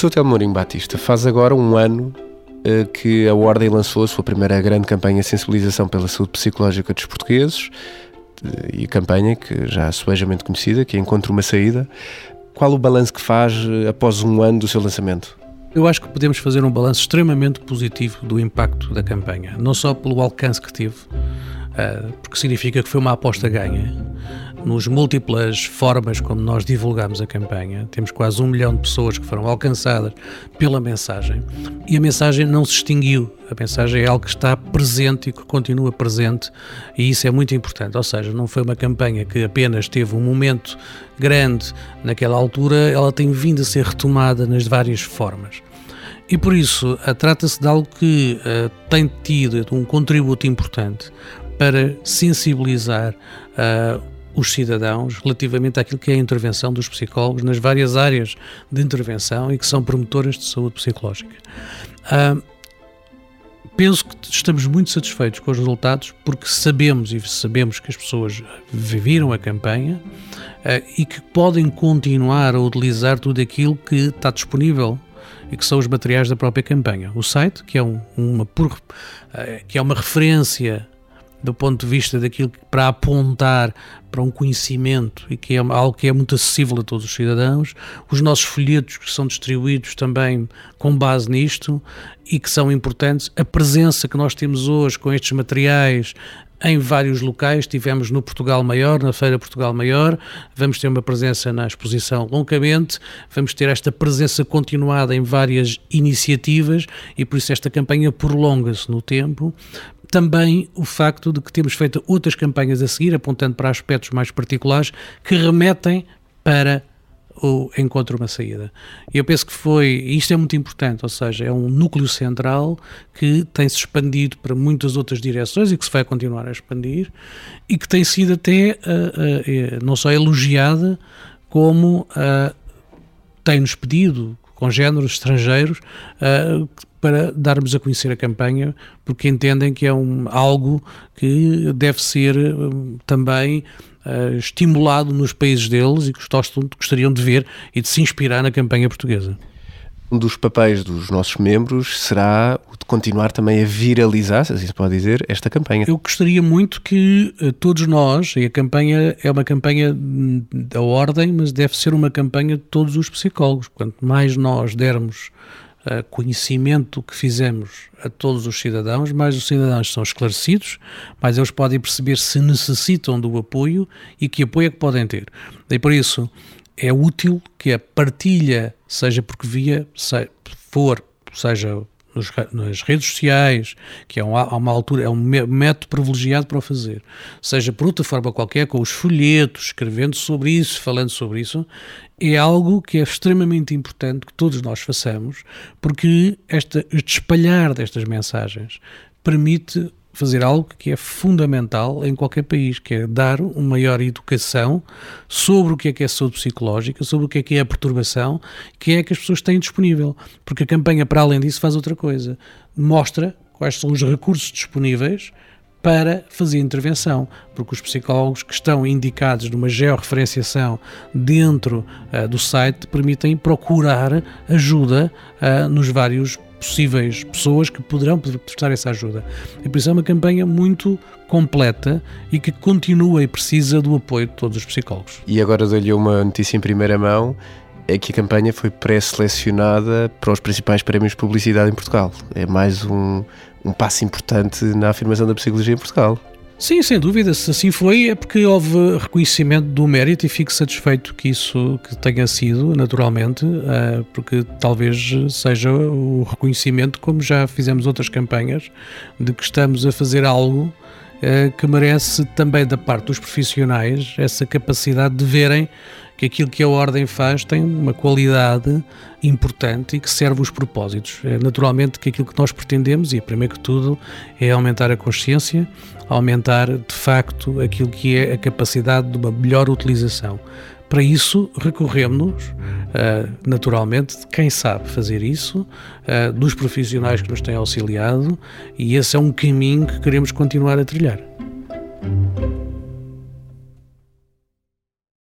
Professor Telmo Mourinho Batista, faz agora um ano uh, que a Ordem lançou a sua primeira grande campanha de sensibilização pela saúde psicológica dos portugueses e a campanha que já é suejamente conhecida, que é Encontre uma Saída. Qual o balanço que faz após um ano do seu lançamento? Eu acho que podemos fazer um balanço extremamente positivo do impacto da campanha, não só pelo alcance que teve, porque significa que foi uma aposta ganha, nos múltiplas formas como nós divulgamos a campanha. Temos quase um milhão de pessoas que foram alcançadas pela mensagem e a mensagem não se extinguiu. A mensagem é algo que está presente e que continua presente e isso é muito importante. Ou seja, não foi uma campanha que apenas teve um momento grande naquela altura, ela tem vindo a ser retomada nas várias formas. E por isso, trata-se de algo que uh, tem tido um contributo importante para sensibilizar uh, os cidadãos relativamente àquilo que é a intervenção dos psicólogos nas várias áreas de intervenção e que são promotoras de saúde psicológica. Uh, penso que estamos muito satisfeitos com os resultados porque sabemos e sabemos que as pessoas viveram a campanha uh, e que podem continuar a utilizar tudo aquilo que está disponível e que são os materiais da própria campanha. O site, que é, um, uma, por, uh, que é uma referência do ponto de vista daquilo que, para apontar para um conhecimento e que é algo que é muito acessível a todos os cidadãos, os nossos folhetos que são distribuídos também com base nisto e que são importantes, a presença que nós temos hoje com estes materiais em vários locais. Tivemos no Portugal Maior, na Feira Portugal Maior, vamos ter uma presença na exposição longamente, vamos ter esta presença continuada em várias iniciativas e por isso esta campanha prolonga-se no tempo. Também o facto de que temos feito outras campanhas a seguir, apontando para aspectos mais particulares, que remetem para o encontro uma saída. Eu penso que foi, isto é muito importante, ou seja, é um núcleo central que tem-se expandido para muitas outras direções e que se vai continuar a expandir e que tem sido até uh, uh, não só elogiada, como uh, tem-nos pedido congêneros estrangeiros para darmos a conhecer a campanha, porque entendem que é um, algo que deve ser também uh, estimulado nos países deles e que gostariam de ver e de se inspirar na campanha portuguesa. Um dos papéis dos nossos membros será o de continuar também a viralizar, se assim se pode dizer, esta campanha. Eu gostaria muito que uh, todos nós, e a campanha é uma campanha da ordem, mas deve ser uma campanha de todos os psicólogos. Quanto mais nós dermos conhecimento que fizemos a todos os cidadãos, mais os cidadãos são esclarecidos, mais eles podem perceber se necessitam do apoio e que apoio é que podem ter. E por isso é útil que a partilha, seja porque via se, for, seja nos, nas redes sociais, que é uma, uma altura, é um método privilegiado para o fazer, seja por outra forma qualquer, com os folhetos, escrevendo sobre isso, falando sobre isso, é algo que é extremamente importante que todos nós façamos, porque este espalhar destas mensagens permite fazer algo que é fundamental em qualquer país, que é dar uma maior educação sobre o que é que é saúde psicológica, sobre o que é que é a perturbação, que é que as pessoas têm disponível. Porque a campanha, para além disso, faz outra coisa. Mostra quais são os recursos disponíveis para fazer intervenção, porque os psicólogos que estão indicados numa georreferenciação dentro uh, do site permitem procurar ajuda uh, nos vários possíveis pessoas que poderão prestar essa ajuda. E por isso é uma campanha muito completa e que continua e precisa do apoio de todos os psicólogos. E agora dou-lhe uma notícia em primeira mão é que a campanha foi pré-selecionada para os principais prémios de publicidade em Portugal. É mais um, um passo importante na afirmação da psicologia em Portugal. Sim, sem dúvida. Se assim foi, é porque houve reconhecimento do mérito e fico satisfeito que isso que tenha sido, naturalmente, eh, porque talvez seja o reconhecimento, como já fizemos outras campanhas, de que estamos a fazer algo eh, que merece também da parte dos profissionais essa capacidade de verem que aquilo que a Ordem faz tem uma qualidade importante e que serve os propósitos. É naturalmente que aquilo que nós pretendemos, e primeiro que tudo, é aumentar a consciência, aumentar de facto aquilo que é a capacidade de uma melhor utilização. Para isso, recorremos, uh, naturalmente, de quem sabe fazer isso, uh, dos profissionais que nos têm auxiliado, e esse é um caminho que queremos continuar a trilhar.